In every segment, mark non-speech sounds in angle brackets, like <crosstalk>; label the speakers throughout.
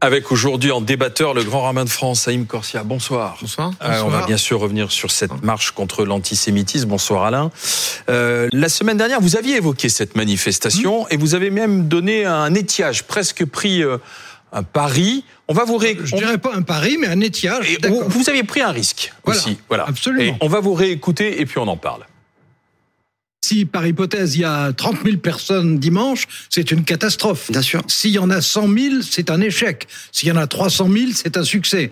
Speaker 1: Avec aujourd'hui en débatteur le grand rabbin de France, Saïm Corsia. Bonsoir.
Speaker 2: Bonsoir.
Speaker 1: Euh, on va bien sûr revenir sur cette marche contre l'antisémitisme. Bonsoir Alain. Euh, la semaine dernière, vous aviez évoqué cette manifestation et vous avez même donné un étiage, presque pris euh, un pari. On va vous ré...
Speaker 3: Je dirais pas un pari, mais un étiage.
Speaker 1: Et vous, vous aviez pris un risque
Speaker 3: Voilà,
Speaker 1: aussi. Voilà.
Speaker 3: absolument.
Speaker 1: Et on va vous réécouter et puis on en parle.
Speaker 3: Si par hypothèse il y a 30 000 personnes dimanche, c'est une catastrophe.
Speaker 4: Bien sûr.
Speaker 3: S'il y en a 100 000, c'est un échec. S'il y en a 300 000, c'est un succès.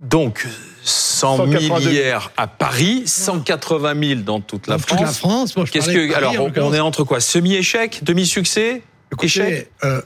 Speaker 1: Donc 100 000
Speaker 2: 182.
Speaker 1: hier à Paris, 180 000 dans toute la
Speaker 3: Dans
Speaker 1: France.
Speaker 3: toute la France, moi je
Speaker 1: Qu'est-ce que
Speaker 3: Paris,
Speaker 1: alors
Speaker 3: en
Speaker 1: on- est entre quoi? Semi-échec, demi-succès,
Speaker 3: Écoutez,
Speaker 1: échec?
Speaker 3: euh,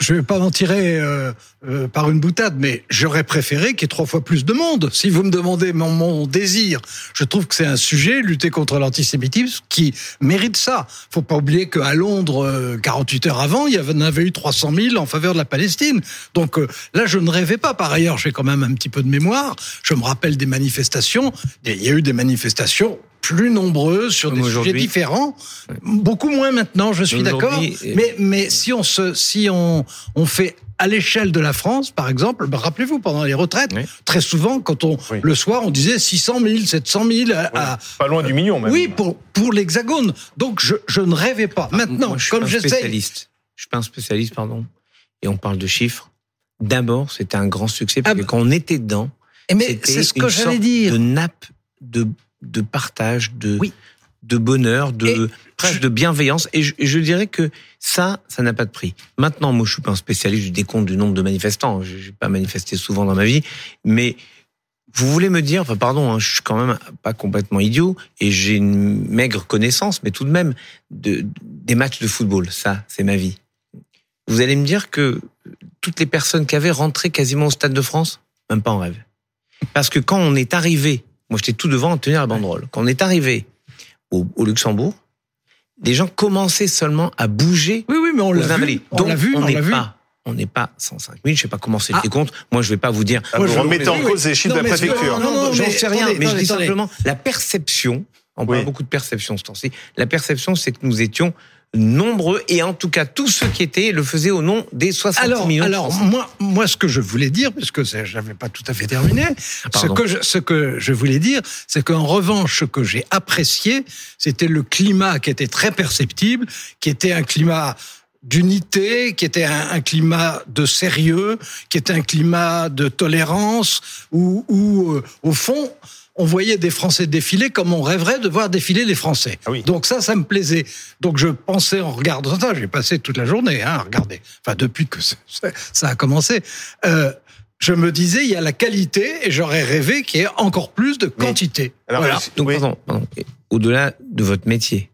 Speaker 3: je vais pas m'en tirer euh, euh, par une boutade, mais j'aurais préféré qu'il y ait trois fois plus de monde. Si vous me demandez mon, mon désir, je trouve que c'est un sujet, lutter contre l'antisémitisme, qui mérite ça. Faut pas oublier qu'à Londres, euh, 48 heures avant, il y en avait eu 300 000 en faveur de la Palestine. Donc euh, là, je ne rêvais pas. Par ailleurs, j'ai quand même un petit peu de mémoire. Je me rappelle des manifestations. Il y a eu des manifestations plus nombreuses sur
Speaker 2: Comme
Speaker 3: des sujets différents. Beaucoup moins maintenant, je suis d'accord.
Speaker 2: Euh,
Speaker 3: Mais, mais si on se, si on, on fait à l'échelle de la France, par exemple, ben, rappelez-vous, pendant les retraites,
Speaker 2: Oui.
Speaker 3: très souvent, quand on,
Speaker 2: Oui.
Speaker 3: le soir, on disait 600 000, 700 000 à, à-
Speaker 2: Pas loin du million même.
Speaker 3: oui, pour, pour l'hexagone. Donc, je, je ne rêvais pas. Maintenant,
Speaker 2: Moi, je suis
Speaker 3: comme
Speaker 2: pas un
Speaker 3: j'essaye,
Speaker 2: spécialiste. Je suis pas un spécialiste, pardon. Et on parle de chiffres. D'abord, c'était un grand succès parce
Speaker 3: Ah
Speaker 2: que
Speaker 3: bah-
Speaker 2: quand on était dedans,
Speaker 3: Eh, mais
Speaker 2: c'était
Speaker 3: c'est ce
Speaker 2: une
Speaker 3: que j'allais
Speaker 2: sorte
Speaker 3: dire.
Speaker 2: de nappe de de partage, de
Speaker 3: Oui.
Speaker 2: de bonheur, de
Speaker 3: Et
Speaker 2: presque
Speaker 3: je-
Speaker 2: de bienveillance. Et je, dirais que ça, ça n'a pas de prix. Maintenant, moi, je suis pas un spécialiste du décompte du nombre de manifestants. Je n'ai pas manifesté souvent dans ma vie, mais vous voulez me dire, enfin pardon, hein, je suis quand même pas complètement idiot et j'ai une maigre connaissance, mais tout de même de, des matchs de football. Ça, c'est ma vie. Vous allez me dire que toutes les personnes qui avaient rentré quasiment au Stade de France, même pas en rêve. Parce que quand on est arrivé, moi j'étais tout devant à tenir la banderole, quand on est arrivé au, au Luxembourg, les gens commençaient seulement à bouger
Speaker 3: Oui, oui, mais on l'a vu. On l'a vu,
Speaker 2: on n'est pas, on n'est pas 105 000. Je sais pas comment c'est
Speaker 3: Ah.
Speaker 2: fait compte. Moi, je vais pas vous dire.
Speaker 4: Ah, vous
Speaker 3: je-
Speaker 4: remettez en cause les chiffres
Speaker 3: Non,
Speaker 4: de la préfecture.
Speaker 3: non, non,
Speaker 2: j'en
Speaker 3: mais
Speaker 2: sais rien, mais je dis simplement la perception. On parle beaucoup de perception ce temps-ci. La perception, c'est que nous étions nombreux et en tout cas tous ceux qui étaient le faisaient au nom des 60
Speaker 3: Alors,
Speaker 2: millions.
Speaker 3: alors moi, moi, ce que je voulais dire, puisque c'est- je n'avais pas tout à fait terminé, ce que, je, ce que je voulais dire, c'est qu'en revanche, ce que j'ai apprécié, c'était le climat qui était très perceptible, qui était un climat d'unité, qui était un, un climat de sérieux, qui était un climat de tolérance, où, où euh, au fond, on voyait des Français défiler comme on rêverait de voir défiler les Français.
Speaker 4: Ah oui.
Speaker 3: Donc ça, ça me plaisait. Donc je pensais en regardant ça, j'ai passé toute la journée hein, à regarder. Enfin, depuis que ça a commencé. Euh, je me disais, il y a la qualité et j'aurais rêvé qu'il y ait encore plus de quantité.
Speaker 4: Alors,
Speaker 3: voilà.
Speaker 2: Donc,
Speaker 4: oui.
Speaker 2: pardon, Au-delà de votre métier.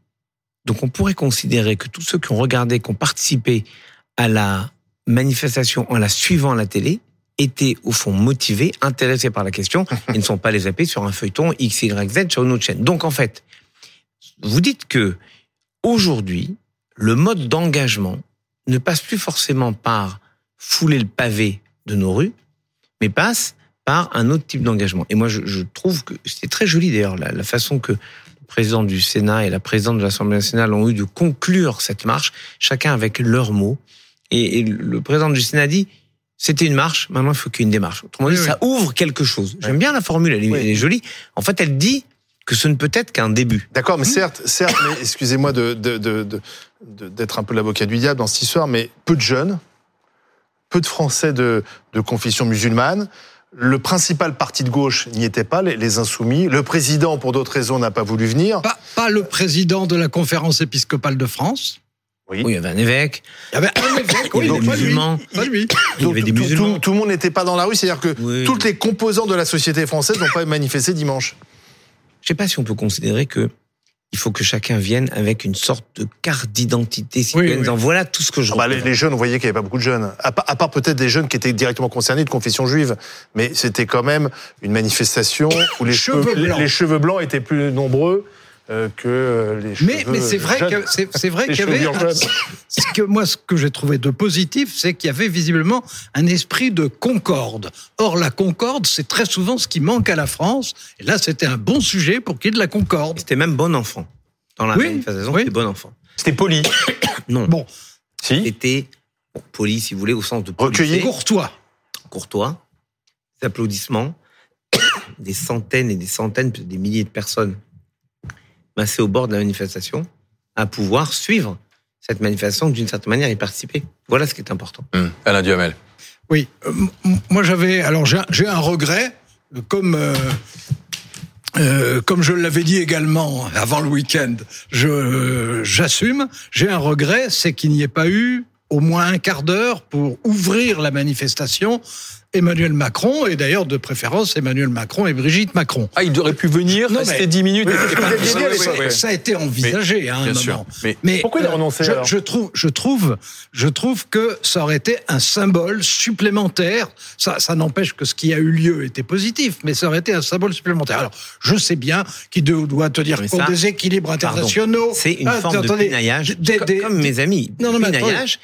Speaker 2: Donc, on pourrait considérer que tous ceux qui ont regardé, qui ont participé à la manifestation en la suivant à la télé, étaient au fond motivés, intéressés par la question, <laughs> et ne sont pas les zapper sur un feuilleton X, Y, Z sur une autre chaîne. Donc, en fait, vous dites que aujourd'hui, le mode d'engagement ne passe plus forcément par fouler le pavé de nos rues, mais passe par un autre type d'engagement. Et moi, je, je trouve que c'est très joli d'ailleurs la, la façon que le président du Sénat et la présidente de l'Assemblée nationale ont eu de conclure cette marche, chacun avec leurs mots. Et, et le président du Sénat dit c'était une marche, maintenant il faut qu'il y ait une démarche. Autrement dit,
Speaker 3: Oui, oui.
Speaker 2: ça ouvre quelque chose. J'aime bien la formule, elle est, elle est jolie. En fait, elle dit que ce ne peut être qu'un début.
Speaker 4: D'accord, mais certes, certes, mais excusez-moi de, de, de, de- de- d'être un peu l'avocat du diable dans cette histoire, mais peu de jeunes, peu de Français de, de confession musulmane. Le principal parti de gauche n'y était pas, les, les insoumis. Le président, pour d'autres raisons, n'a pas voulu venir.
Speaker 3: Pas, pas le président de la conférence épiscopale de France.
Speaker 2: Oui, il y avait un évêque,
Speaker 3: Il y avait un évêque, <coughs>
Speaker 2: il y
Speaker 3: oui,
Speaker 2: avait des
Speaker 3: pas lui.
Speaker 2: musulmans, il y avait des
Speaker 4: tout-
Speaker 2: musulmans.
Speaker 4: Tout, le monde n'était pas dans la rue, c'est-à-dire que
Speaker 2: Oui.
Speaker 4: toutes les composantes de la société française n'ont pas manifesté dimanche.
Speaker 2: Je sais pas si on peut considérer que il faut que chacun vienne avec une sorte de carte d'identité citoyenne.
Speaker 3: Oui, oui.
Speaker 2: Voilà tout ce que je
Speaker 4: Ah bah, les, jeunes, vous voyez qu'il n'y avait pas beaucoup de jeunes. À, part- à part peut-être des jeunes qui étaient directement concernés de confession juive. Mais c'était quand même une manifestation où les
Speaker 3: Cheveux
Speaker 4: cheveux, les,
Speaker 3: blancs.
Speaker 4: les cheveux blancs étaient plus nombreux euh, que euh, les cheveux
Speaker 3: Mais, mais c'est vrai
Speaker 4: jeunes.
Speaker 3: que c'est c'est vrai qu'il y avait ce que moi ce que j'ai trouvé de positif, c'est qu'il y avait visiblement un esprit de concorde. Or la concorde, c'est très souvent ce qui manque à la France. Et là, c'était un bon sujet pour qu'il y ait de la concorde.
Speaker 2: C'était même bon enfant. Dans la
Speaker 3: Oui,
Speaker 2: manifestation,
Speaker 3: oui.
Speaker 2: c'était bon enfant.
Speaker 4: C'était poli.
Speaker 2: Non.
Speaker 3: Bon,
Speaker 4: Si.
Speaker 2: C'était bon, poli, si vous voulez, au sens de
Speaker 4: Recueilli.
Speaker 3: courtois.
Speaker 2: courtois, des applaudissements, <coughs> des centaines et des centaines, des milliers de personnes massées au bord de la manifestation, à pouvoir suivre cette manifestation d'une certaine manière et participer. Voilà ce qui est important.
Speaker 1: Hum. Alain Duhamel.
Speaker 3: Oui, euh, moi j'avais alors j'ai un- regret euh, comme euh, euh, comme je l'avais dit également avant le week-end, je euh, j'assume. J'ai un regret, c'est qu'il n'y ait pas eu au moins un quart d'heure pour ouvrir la manifestation. Emmanuel Macron et d'ailleurs de préférence Emmanuel Macron et Brigitte Macron.
Speaker 1: Ah, il aurait pu venir,
Speaker 3: Non,
Speaker 1: rester
Speaker 3: mais-
Speaker 1: 10 minutes. Pas-
Speaker 4: dit,
Speaker 1: ouais.
Speaker 3: Ça a été envisagé à un
Speaker 1: Bien
Speaker 3: moment.
Speaker 1: sûr. Mais
Speaker 3: Mais
Speaker 4: Pourquoi il a
Speaker 3: euh,
Speaker 4: renoncé,
Speaker 3: je,
Speaker 4: alors
Speaker 3: je trouve, je trouve, je trouve que ça aurait été un symbole supplémentaire. Ça, ça n'empêche que ce qui a eu lieu était positif, mais ça aurait été un symbole supplémentaire. Alors, je sais bien qu'il doit tenir
Speaker 2: Mais
Speaker 3: compte
Speaker 2: ça,
Speaker 3: des équilibres internationaux.
Speaker 2: C'est une
Speaker 3: Ah,
Speaker 2: forme de pinaillage,
Speaker 3: des-
Speaker 2: comme,
Speaker 3: des-
Speaker 2: comme mes amis.
Speaker 3: Non, non, mais
Speaker 2: pinaillage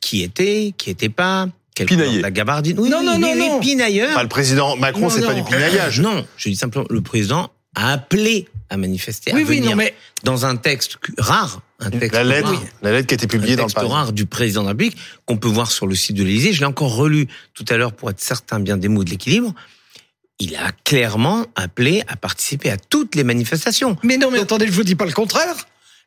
Speaker 2: qui était, qui était pas
Speaker 1: Pinaillé.
Speaker 2: la gabardine. Oui,
Speaker 3: Non, non, non,
Speaker 2: les
Speaker 3: non.
Speaker 2: pinailleurs.
Speaker 4: Enfin, le président Macron, c'est pas du pinaillage.
Speaker 2: Non, je dis simplement, le président a appelé à manifester,
Speaker 3: Oui,
Speaker 2: à
Speaker 3: oui,
Speaker 2: venir
Speaker 3: non, mais
Speaker 2: dans un texte rare, un texte
Speaker 4: La lettre,
Speaker 2: rare,
Speaker 4: la lettre qui a été publiée dans le
Speaker 2: texte rare du président de la République qu'on peut voir sur le site de l'Élysée. Je l'ai encore relu tout à l'heure pour être certain bien des mots de l'équilibre. Il a clairement appelé à participer à toutes les manifestations.
Speaker 3: Mais non, mais attendez, je vous dis pas le contraire.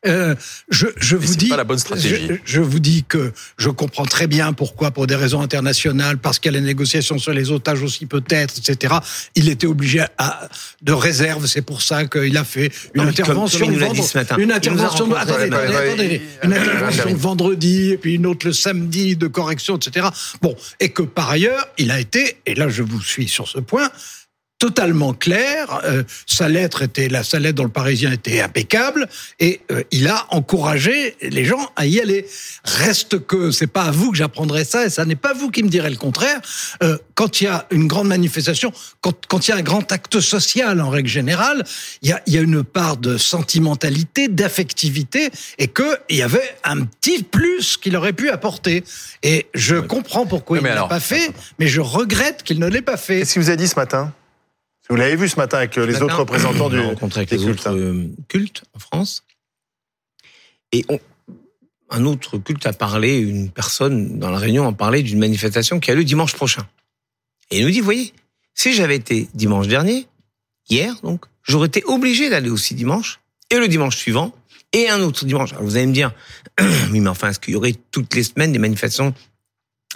Speaker 3: Euh, je, je vous
Speaker 1: c'est
Speaker 3: dis,
Speaker 1: pas la bonne stratégie.
Speaker 3: Je, je vous dis que je comprends très bien pourquoi, pour des raisons internationales, parce qu'il y a les négociations sur les otages aussi peut-être, etc. Il était obligé à, de réserve. C'est pour ça qu'il a fait une
Speaker 2: Non, comme-
Speaker 3: intervention.
Speaker 2: comme il nous l'a
Speaker 3: vendre-
Speaker 2: dit ce matin.
Speaker 3: Une intervention. attendez, attendez, une intervention vendredi et puis une autre le samedi de correction, etc. Bon, et que par ailleurs, il a été, et là je vous suis sur ce point, totalement clair. Euh, sa lettre était, la sa lettre dans le Parisien était impeccable et euh, il a encouragé les gens à y aller. Reste que c'est pas à vous que j'apprendrai ça et ça n'est pas vous qui me direz le contraire. Euh, quand il y a une grande manifestation, quand, quand il y a un grand acte social en règle générale, il y a, il y a une part de sentimentalité, d'affectivité et que il y avait un petit plus qu'il aurait pu apporter. Et je comprends pourquoi il ne l'a pas fait, mais je regrette qu'il ne l'ait pas fait.
Speaker 4: Qu'est-ce qu'il vous a dit ce matin? Vous l'avez vu ce matin avec euh, les autres représentants du.
Speaker 2: rencontré avec les
Speaker 4: cultes,
Speaker 2: autres
Speaker 4: hein.
Speaker 2: euh, cultes en France. Et on- un autre culte a parlé, une personne dans la réunion a parlé d'une manifestation qui a lieu dimanche prochain. Et il nous dit, voyez, si j'avais été dimanche dernier, hier donc, j'aurais été obligé d'aller aussi dimanche, et le dimanche suivant, et un autre dimanche. Alors vous allez me dire, <clears throat> oui mais enfin, est-ce qu'il y aurait toutes les semaines des manifestations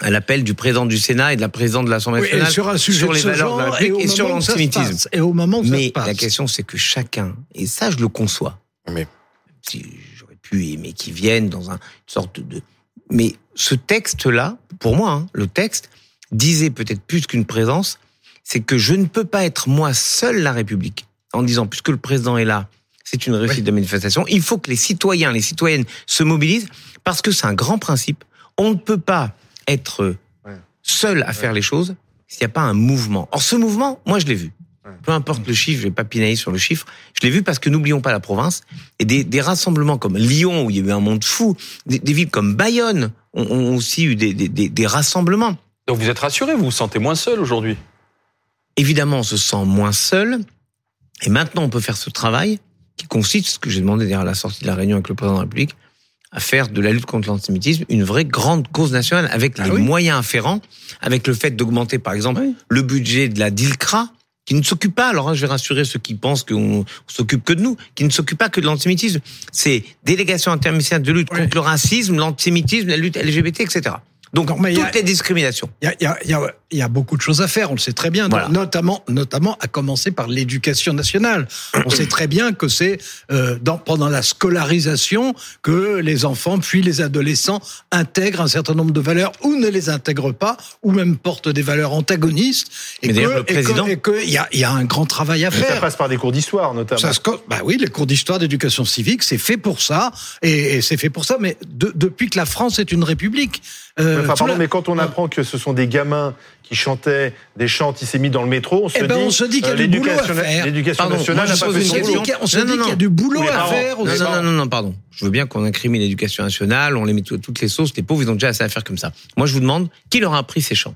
Speaker 2: à l'appel du président du Sénat et de la présidente de l'Assemblée
Speaker 3: Oui, et
Speaker 2: nationale
Speaker 3: sur un sujet
Speaker 2: sur
Speaker 3: de
Speaker 2: les
Speaker 3: ce
Speaker 2: valeurs de la République et sur l'antisémitisme
Speaker 3: Et au moment où ça se
Speaker 2: mais
Speaker 3: passe.
Speaker 2: la question, c'est que chacun, et ça, je le conçois.
Speaker 4: Mais-
Speaker 2: Si j'aurais pu aimer qu'ils viennent dans un, une sorte de. Mais ce texte-là, pour moi, hein, le texte disait peut-être plus qu'une présence, c'est que je ne peux pas être moi seul la République. En disant, puisque le président est là, c'est une réussite de manifestation. Il faut que les citoyens, les citoyennes se mobilisent parce que c'est un grand principe. On ne peut pas être
Speaker 4: Ouais.
Speaker 2: seul à faire les choses s'il n'y a pas un mouvement. Or, ce mouvement, moi, je l'ai vu.
Speaker 4: Ouais.
Speaker 2: Peu importe le chiffre, je vais pas pinailler sur le chiffre. Je l'ai vu parce que n'oublions pas la province. Et des, des rassemblements comme Lyon, où il y a eu un monde fou, des, des villes comme Bayonne ont, ont aussi eu des, des, des, des rassemblements.
Speaker 1: Donc vous êtes rassuré, vous vous sentez moins seul aujourd'hui?
Speaker 2: Évidemment, on se sent moins seul. Et maintenant, on peut faire ce travail qui consiste, ce que j'ai demandé derrière la sortie de la réunion avec le président de la République, à faire de la lutte contre l'antisémitisme une vraie grande cause nationale avec
Speaker 3: Ah
Speaker 2: les
Speaker 3: oui.
Speaker 2: moyens afférents, avec le fait d'augmenter, par exemple, le budget de la DILCRA, qui ne s'occupe pas, alors hein, je vais rassurer ceux qui pensent qu'on on s'occupe que de nous, qui ne s'occupe pas que de l'antisémitisme. C'est délégation interministérielle de lutte
Speaker 3: Oui.
Speaker 2: contre le racisme, l'antisémitisme, la lutte LGBT, etc. Donc,
Speaker 3: Non, mais il y a-
Speaker 2: toutes les discriminations.
Speaker 3: Il y a, il y, a, il y, a, il y a beaucoup de choses à faire, on le sait très bien,
Speaker 2: Voilà.
Speaker 3: notamment, notamment à commencer par l'éducation nationale. On sait très bien que c'est euh, pendant la scolarisation que les enfants puis les adolescents intègrent un certain nombre de valeurs ou ne les intègrent pas ou même portent des valeurs antagonistes. Et
Speaker 2: Mais
Speaker 3: que-
Speaker 2: d'ailleurs, le président-
Speaker 3: et que il y a, il y a un grand travail à
Speaker 4: Mais Ça
Speaker 3: faire.
Speaker 4: passe par des cours d'histoire, notamment.
Speaker 3: Ça se bah oui, les cours d'histoire, d'éducation civique, c'est fait pour ça, et, et c'est fait pour ça. Mais de- depuis que la France est une république, euh,
Speaker 4: Enfin,
Speaker 3: sous
Speaker 4: pardon,
Speaker 3: la-
Speaker 4: mais quand on apprend que ce sont des gamins qui chantaient des chants antisémites dans le métro, on se
Speaker 3: Eh ben,
Speaker 4: dit,
Speaker 3: on se dit qu'il y a
Speaker 4: euh,
Speaker 3: du boulot à
Speaker 4: l'éducation-
Speaker 3: faire.
Speaker 4: L'éducation nationale n'a pas fait son
Speaker 3: on se
Speaker 4: boulot.
Speaker 3: dit qu'il y a- on se
Speaker 2: Non,
Speaker 3: dit
Speaker 2: non,
Speaker 3: qu'il y a
Speaker 2: non.
Speaker 3: du boulot à faire.
Speaker 2: Non, non, non, pardon. Je veux bien qu'on incrimine l'éducation nationale, on les met tout- toutes les sauces. Les pauvres, ils ont déjà assez à faire comme ça. Moi, je vous demande, qui leur a appris ces chants?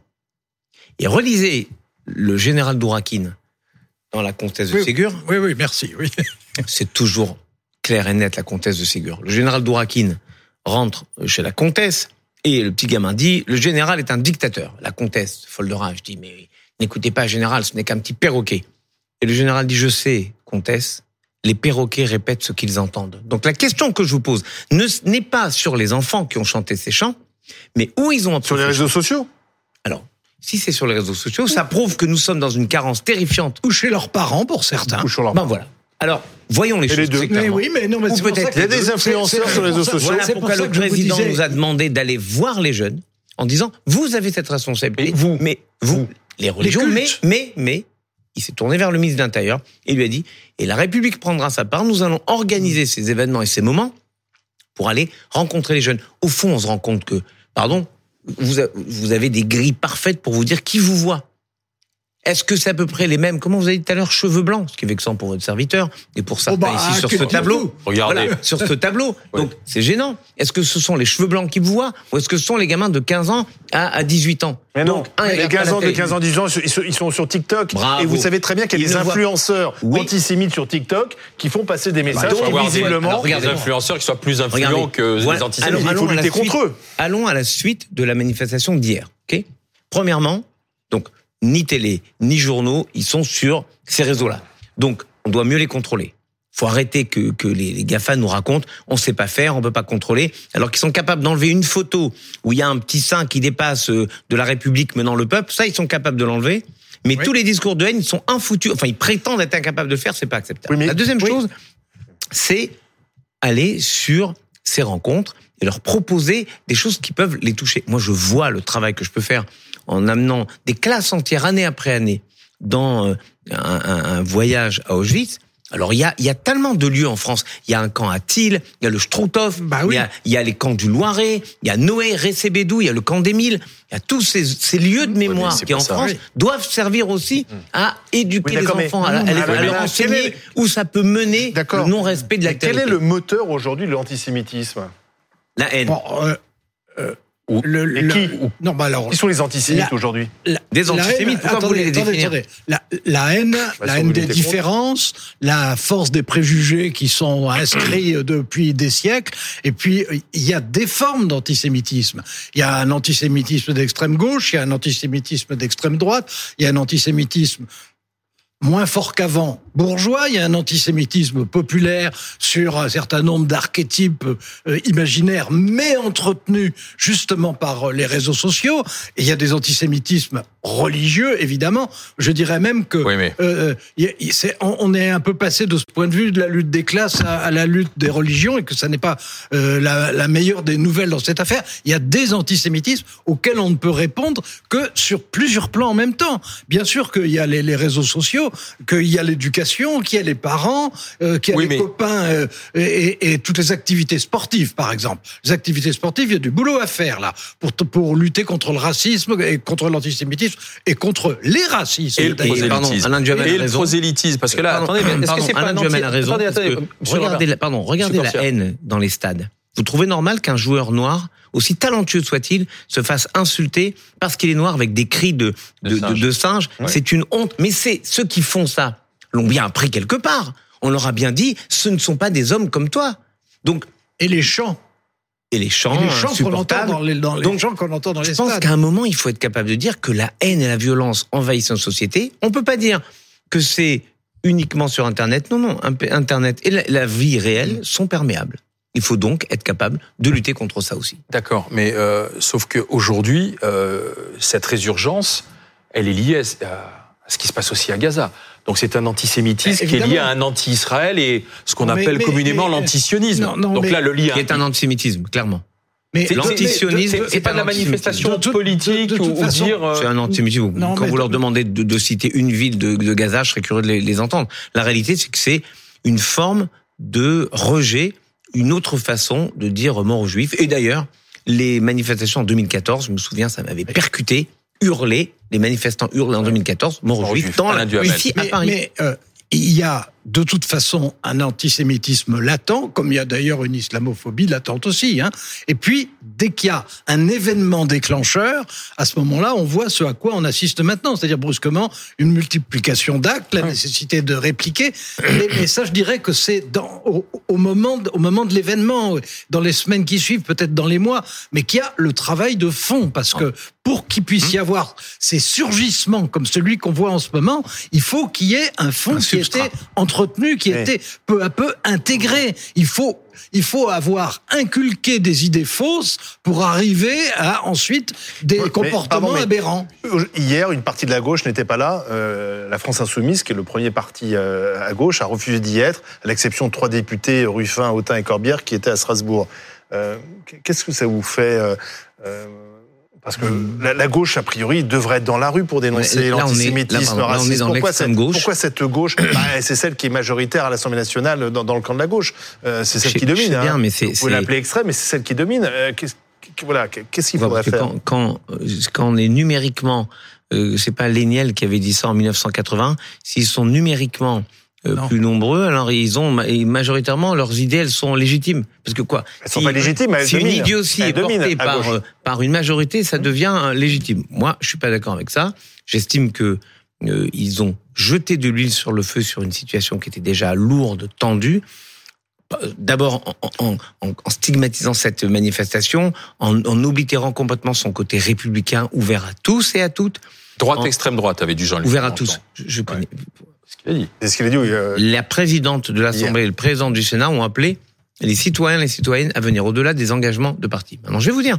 Speaker 2: Et relisez le général Dourakine dans la comtesse de
Speaker 3: Oui.
Speaker 2: Ségur.
Speaker 3: Oui, oui, merci. Oui. <laughs>
Speaker 2: C'est toujours clair et net, la comtesse de Ségur. Le général Dourakine rentre chez la comtesse Et le petit gamin dit, le général est un dictateur. La comtesse, folle de rage, dit, mais n'écoutez pas, général, ce n'est qu'un petit perroquet. Et le général dit, je sais, comtesse, les perroquets répètent ce qu'ils entendent. Donc la question que je vous pose ne n'est pas sur les enfants qui ont chanté ces chants, mais où ils ont
Speaker 4: Sur les réseaux sociaux
Speaker 2: Alors, si c'est sur les réseaux sociaux, ça prouve que nous sommes dans une carence terrifiante.
Speaker 3: Ou chez leurs parents pour certains.
Speaker 4: Ou sur leur-
Speaker 2: Ben voilà. Alors, voyons les
Speaker 4: Et
Speaker 2: choses.
Speaker 4: les deux.
Speaker 2: très
Speaker 3: Mais oui, mais non, mais
Speaker 2: peut-être
Speaker 4: Il y a des influenceurs sur les réseaux
Speaker 3: c'est-
Speaker 4: sociaux.
Speaker 2: Voilà
Speaker 3: c'est pour
Speaker 2: pourquoi
Speaker 3: ça
Speaker 2: le président
Speaker 3: disais-
Speaker 2: nous a demandé d'aller voir les jeunes en disant vous avez cette responsabilité.
Speaker 1: Et vous
Speaker 2: mais vous, les religions, mais mais mais il s'est tourné vers le ministre de l'Intérieur et lui a dit et la République prendra sa part. Nous allons organiser ces événements et ces moments pour aller rencontrer les jeunes. Au fond, on se rend compte que pardon, vous avez des grilles parfaites pour vous dire qui vous voit. Est-ce que c'est à peu près les mêmes, comment vous avez dit tout à l'heure, cheveux blancs, ce qui est vexant pour votre serviteur et pour certains
Speaker 3: bah,
Speaker 2: ici sur ce tableau
Speaker 1: Regardez.
Speaker 2: voilà, sur ce tableau. <laughs> Donc c'est gênant. Est-ce que ce sont les cheveux blancs qui vous voient ou est-ce que ce sont les gamins de 15 ans à, à 18 ans
Speaker 4: Mais non,
Speaker 2: Donc, un,
Speaker 4: les
Speaker 2: regarde pas
Speaker 4: 15
Speaker 2: la
Speaker 4: ans, de
Speaker 2: télé.
Speaker 4: 15 ans, 18 ans, ils sont- sur TikTok.
Speaker 2: Bravo.
Speaker 4: Et vous savez très bien qu'il y a
Speaker 2: Ils
Speaker 4: des influenceurs
Speaker 2: Oui.
Speaker 4: antisémites sur TikTok qui font passer des messages
Speaker 2: donc,
Speaker 4: qui,
Speaker 2: faut voir des-
Speaker 4: visiblement,
Speaker 2: alors, regardez.
Speaker 1: Les influenceurs qui soient plus influents
Speaker 2: Regardez.
Speaker 1: que
Speaker 2: Voilà.
Speaker 1: les antisémites.
Speaker 2: Allons-
Speaker 4: il faut
Speaker 2: allons à la
Speaker 4: lutter
Speaker 2: suite.
Speaker 4: contre eux.
Speaker 2: Allons à la suite de la manifestation d'hier. ok? Premièrement, donc ni télé ni journaux, ils sont sur ces réseaux-là. Donc on doit mieux les contrôler. Faut arrêter que, que les, les GAFA nous racontent, on sait pas faire, on peut pas contrôler, alors qu'ils sont capables d'enlever une photo où il y a un petit sein qui dépasse euh, de la République menant le peuple, ça ils sont capables de l'enlever. Mais tous les discours de haine, ils sont infoutus. Enfin, ils prétendent être incapables de le faire, c'est pas acceptable.
Speaker 4: Oui, mais-
Speaker 2: la deuxième
Speaker 4: oui.
Speaker 2: chose, c'est aller sur ces rencontres et leur proposer des choses qui peuvent les toucher. Moi, je vois le travail que je peux faire en amenant des classes entières année après année dans euh, un, un- un voyage à Auschwitz. Alors il y a, il y a tellement de lieux en France. Il y a un camp à Thiel, il y a le Struthof,
Speaker 3: Bah oui.
Speaker 2: il, y a, y a les camps du Loiret, il y a Noé, Récébédou, il y a le camp d'Émile. Il y a tous ces, ces lieux de mémoire qui en
Speaker 1: ça.
Speaker 2: France
Speaker 3: Oui.
Speaker 2: doivent servir aussi à éduquer
Speaker 4: Oui,
Speaker 2: les
Speaker 4: mais-
Speaker 2: enfants, à, à leur enseigner
Speaker 4: est-
Speaker 2: où ça peut mener le non-respect de la
Speaker 4: Mais quel est le moteur aujourd'hui de l'antisémitisme?
Speaker 2: La haine.
Speaker 3: Bon, euh, euh,
Speaker 1: Ou-
Speaker 3: le,
Speaker 4: et
Speaker 3: le-
Speaker 4: qui
Speaker 3: non, bah alors,
Speaker 4: Qui sont les antisémites
Speaker 3: La-
Speaker 4: aujourd'hui
Speaker 3: la-
Speaker 2: Des
Speaker 3: la
Speaker 2: antisémites,
Speaker 3: haine-
Speaker 2: pourquoi vous voulez les
Speaker 3: attendez,
Speaker 2: définir
Speaker 3: attendez. La, la haine,
Speaker 4: Bah,
Speaker 3: la haine des différences, la force des préjugés qui sont inscrits <clears throat> depuis des siècles, et puis il y a des formes d'antisémitisme. Il y a un antisémitisme d'extrême gauche, il y a un antisémitisme d'extrême droite, il y a un antisémitisme moins fort qu'avant bourgeois, il y a un antisémitisme populaire sur un certain nombre d'archétypes euh, imaginaires, mais entretenus justement par euh, les réseaux sociaux. Et il y a des antisémitismes religieux, évidemment. Je dirais même que
Speaker 1: Oui, mais-
Speaker 3: euh, c'est- on, on est un peu passé de ce point de vue de la lutte des classes à, à la lutte des religions et que ça n'est pas euh, la, la meilleure des nouvelles dans cette affaire. Il y a des antisémitismes auxquels on ne peut répondre que sur plusieurs plans en même temps. Bien sûr qu'il y a les, les réseaux sociaux, qu'il y a l'éducation, qu'il y a les parents, euh, qu'il y a
Speaker 1: Oui,
Speaker 3: les
Speaker 1: mais-
Speaker 3: copains euh, et, toutes les activités sportives, par exemple. Les activités sportives, il y a du boulot à faire là pour, pour lutter contre le racisme et contre l'antisémitisme et contre les racismes.
Speaker 1: Et le prosélytisme.
Speaker 2: Alain Duhamel
Speaker 1: Et le prosélytisme. Parce que là,
Speaker 2: Pardon,
Speaker 1: attendez, est-ce que c'est pas
Speaker 2: Duhamel a raison.
Speaker 1: Attendez, attendez,
Speaker 2: regardez, la, pardon, regardez la
Speaker 1: Corsia.
Speaker 2: haine dans les stades. Vous trouvez normal qu'un joueur noir, aussi talentueux soit-il, se fasse insulter parce qu'il est noir avec des cris de,
Speaker 1: De
Speaker 2: de, de,
Speaker 1: singe.
Speaker 2: de singe?
Speaker 1: Ouais.
Speaker 2: C'est une honte. Mais c'est ceux qui font ça l'ont bien appris quelque part. On leur a bien dit, ce ne sont pas des hommes comme toi. Donc,
Speaker 3: Et les chants.
Speaker 2: et les chants,
Speaker 3: Et les chants qu'on entend
Speaker 2: insupportables.
Speaker 3: dans les, dans les
Speaker 2: Donc,
Speaker 3: chants qu'on entend dans
Speaker 2: Je
Speaker 3: les
Speaker 2: pense
Speaker 3: stades.
Speaker 2: qu'à un moment, il faut être capable de dire que la haine et la violence envahissent nos sociétés. On peut pas dire que c'est uniquement sur Internet. Non, non. Internet et la, la vie réelle sont perméables. Il faut donc être capable de lutter contre ça aussi.
Speaker 1: D'accord, mais euh, sauf qu'aujourd'hui, euh, cette résurgence, elle est liée à, à ce qui se passe aussi à Gaza. Donc c'est un antisémitisme qui est lié à un anti-Israël et ce qu'on appelle
Speaker 3: mais-
Speaker 1: communément l'antisionisme.
Speaker 3: Non, non,
Speaker 1: Donc
Speaker 3: mais-
Speaker 1: là, le lien.
Speaker 2: Qui est un antisémitisme, clairement.
Speaker 3: Mais
Speaker 1: C'est-
Speaker 2: l'antisionisme,
Speaker 1: c'est- pas de la manifestation politique
Speaker 3: de- de
Speaker 1: ou,
Speaker 3: toute
Speaker 1: ou
Speaker 3: façon,
Speaker 1: dire. euh,
Speaker 2: C'est un antisémitisme. Quand
Speaker 3: mais
Speaker 2: vous leur
Speaker 3: de-
Speaker 2: demandez de, de citer une ville de, de Gaza, je serais curieux de les, les entendre. La réalité, c'est que c'est une forme de rejet, une autre façon de dire mort aux juifs. Et d'ailleurs, les manifestations en 2014, je me souviens, ça m'avait percuté, hurlé, les manifestants hurlaient en 2014, mort aux
Speaker 1: Mort aux
Speaker 2: juifs,
Speaker 1: Juifs,
Speaker 2: dans la, à
Speaker 3: mais,
Speaker 2: Paris.
Speaker 3: mais, euh, il y a de toute façon un antisémitisme latent, comme il y a d'ailleurs une islamophobie latente aussi. Hein. Et puis, dès qu'il y a un événement déclencheur, à ce moment-là, on voit ce à quoi on assiste maintenant, c'est-à-dire brusquement une multiplication d'actes, la nécessité de répliquer. Mais, ça, je dirais que c'est au, au, moment, au moment de l'événement, dans les semaines qui suivent, peut-être dans les mois, mais qu'il y a le travail de fond, parce que pour qu'il puisse y avoir ces surgissements comme celui qu'on voit en ce moment, il faut qu'il y ait un fond qui était entretenu, qui était peu à peu intégré. Il faut il faut avoir inculqué des idées fausses pour arriver à ensuite des comportements aberrants.
Speaker 4: Hier, une partie de la gauche n'était pas là. Euh, la France Insoumise, qui est le premier parti euh, à gauche, a refusé d'y être, à l'exception de trois députés, Ruffin, Autain et Corbière, qui étaient à Strasbourg. Euh, qu'est-ce que ça vous fait parce que la, gauche, a priori, devrait être dans la rue pour dénoncer l'antisémitisme, le racisme. Pourquoi cette, gauche. pourquoi cette gauche <coughs> bah, C'est celle qui est majoritaire à l'Assemblée nationale dans, le camp de la gauche. Euh, c'est celle qui domine. Bien, hein. mais Vous pouvez l'appeler extrême, mais c'est celle qui domine. Euh, qu'est-ce, voilà, qu'est-ce qu'il faudrait faire
Speaker 2: quand, quand, quand, on est numériquement, euh, c'est pas Léniel qui avait dit ça en 1980, s'ils sont numériquement euh, plus nombreux, alors ils ont majoritairement leurs idées, elles sont légitimes. Parce que quoi
Speaker 4: Elles sont pas légitimes, elles
Speaker 2: Si une idiotie est portée par, euh, par une majorité, ça devient euh, légitime. Moi, je suis pas d'accord avec ça. J'estime que ils ont jeté de l'huile sur le feu sur une situation qui était déjà lourde, tendue. D'abord en, en, en, stigmatisant cette manifestation, en, en oblitérant complètement son côté républicain ouvert à tous et à toutes.
Speaker 1: Droite, extrême droite, avait du Jean-Luc.
Speaker 2: Ouvert à tous. Je, je connais.
Speaker 4: C'est ce qu'il a dit. Oui,
Speaker 2: euh, La présidente de l'Assemblée et le président du Sénat ont appelé les citoyens et les citoyennes à venir au-delà des engagements de parti. Maintenant, je vais vous dire.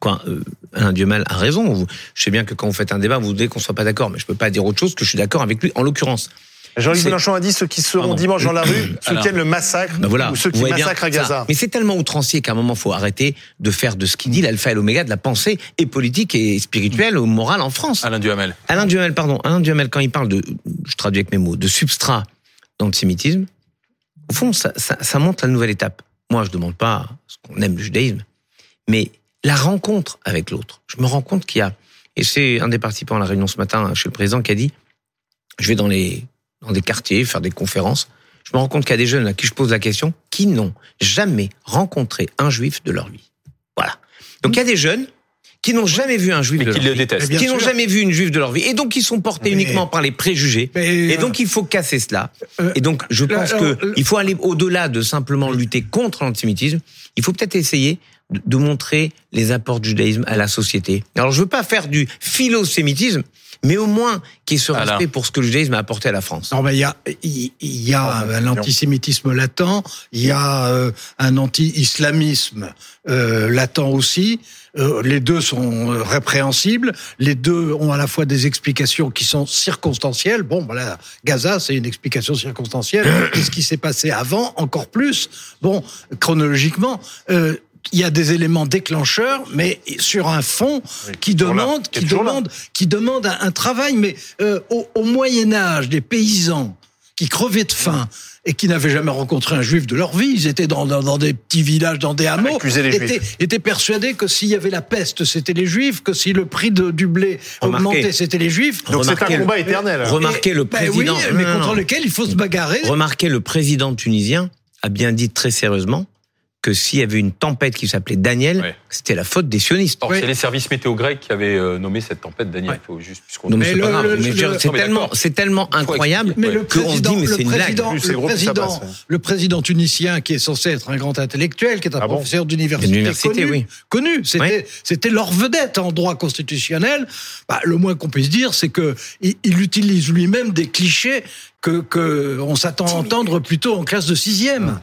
Speaker 2: Quoi, euh, Alain Dieumal a raison. Je sais bien que quand vous faites un débat, vous voulez qu'on soit pas d'accord, mais je peux pas dire autre chose que je suis d'accord avec lui en l'occurrence.
Speaker 4: Jean-Luc Mélenchon a dit ceux qui seront dimanche dans la rue soutiennent le massacre ben voilà, ou ceux qui massacrent à Gaza.
Speaker 2: Mais c'est tellement outrancier qu'à un moment, il faut arrêter de faire de ce qu'il dit l'alpha et l'oméga de la pensée et politique et spirituelle ou morale en France.
Speaker 1: Alain Duhamel.
Speaker 2: Alain Duhamel, pardon. Alain Duhamel, quand il parle de, je traduis avec mes mots, de substrat d'antisémitisme, au fond, ça, ça, ça montre la nouvelle étape. Moi, je demande pas ce qu'on aime le judaïsme, mais la rencontre avec l'autre. Je me rends compte qu'il y a, et c'est un des participants à la réunion ce matin chez le président qui a dit, je vais dans les dans des quartiers, faire des conférences, je me rends compte qu'il y a des jeunes à qui je pose la question qui n'ont jamais rencontré un juif de leur vie. Voilà. Donc il y a des jeunes qui n'ont jamais vu un juif de
Speaker 1: leur
Speaker 2: vie,
Speaker 1: le détestent.
Speaker 2: qui n'ont jamais vu une juive de leur vie, et donc qui sont portés uniquement par les préjugés. et donc il faut casser cela. Euh, et donc je pense que il faut aller au-delà de simplement lutter contre l'antisémitisme. Il faut peut-être essayer de montrer les apports du judaïsme à la société. Alors je veux pas faire du philosémitisme, mais au moins qui se respect pour ce que le judaïsme a apporté à la France.
Speaker 3: Non, mais il y a, il y a un antisémitisme latent, il y a euh, un anti-islamisme euh, latent aussi. Euh, les deux sont répréhensibles. Les deux ont à la fois des explications qui sont circonstancielles. Bon, voilà, Gaza, c'est une explication circonstancielle. <coughs> Qu'est-ce qui s'est passé avant? Encore plus. Bon, chronologiquement. Euh, il y a des éléments déclencheurs, mais sur un fond qui demande, qui, demande, qui demande un, travail. Mais euh, au, Moyen Âge, des paysans qui crevaient de faim et qui n'avaient jamais rencontré un juif de leur vie, ils étaient dans, dans, des petits villages, dans des hameaux, étaient, étaient, persuadés que s'il y avait la peste, c'était les juifs, que si le prix de, du blé augmentait, c'était les juifs.
Speaker 4: Donc c'est un combat éternel.
Speaker 2: Remarquez le ben président,
Speaker 3: mais contre lequel il faut se bagarrer.
Speaker 2: Remarquez le président tunisien a bien dit très sérieusement que s'il y avait une tempête qui s'appelait Daniel, c'était la faute des sionistes.
Speaker 1: c'est les services météo grecs qui avaient euh, nommé cette tempête Daniel. Faut juste,
Speaker 2: non, mais c'est tellement, c'est tellement incroyable qu'on dit mais c'est une blague.
Speaker 3: Le président, le président tunisien qui est censé être un grand intellectuel, qui est un ah professeur d'université connu, oui. connu, c'était leur vedette en droit constitutionnel. Bah, le moins qu'on puisse dire, c'est que il, il utilise lui-même des clichés que, que on s'attend à entendre plutôt en classe de sixième.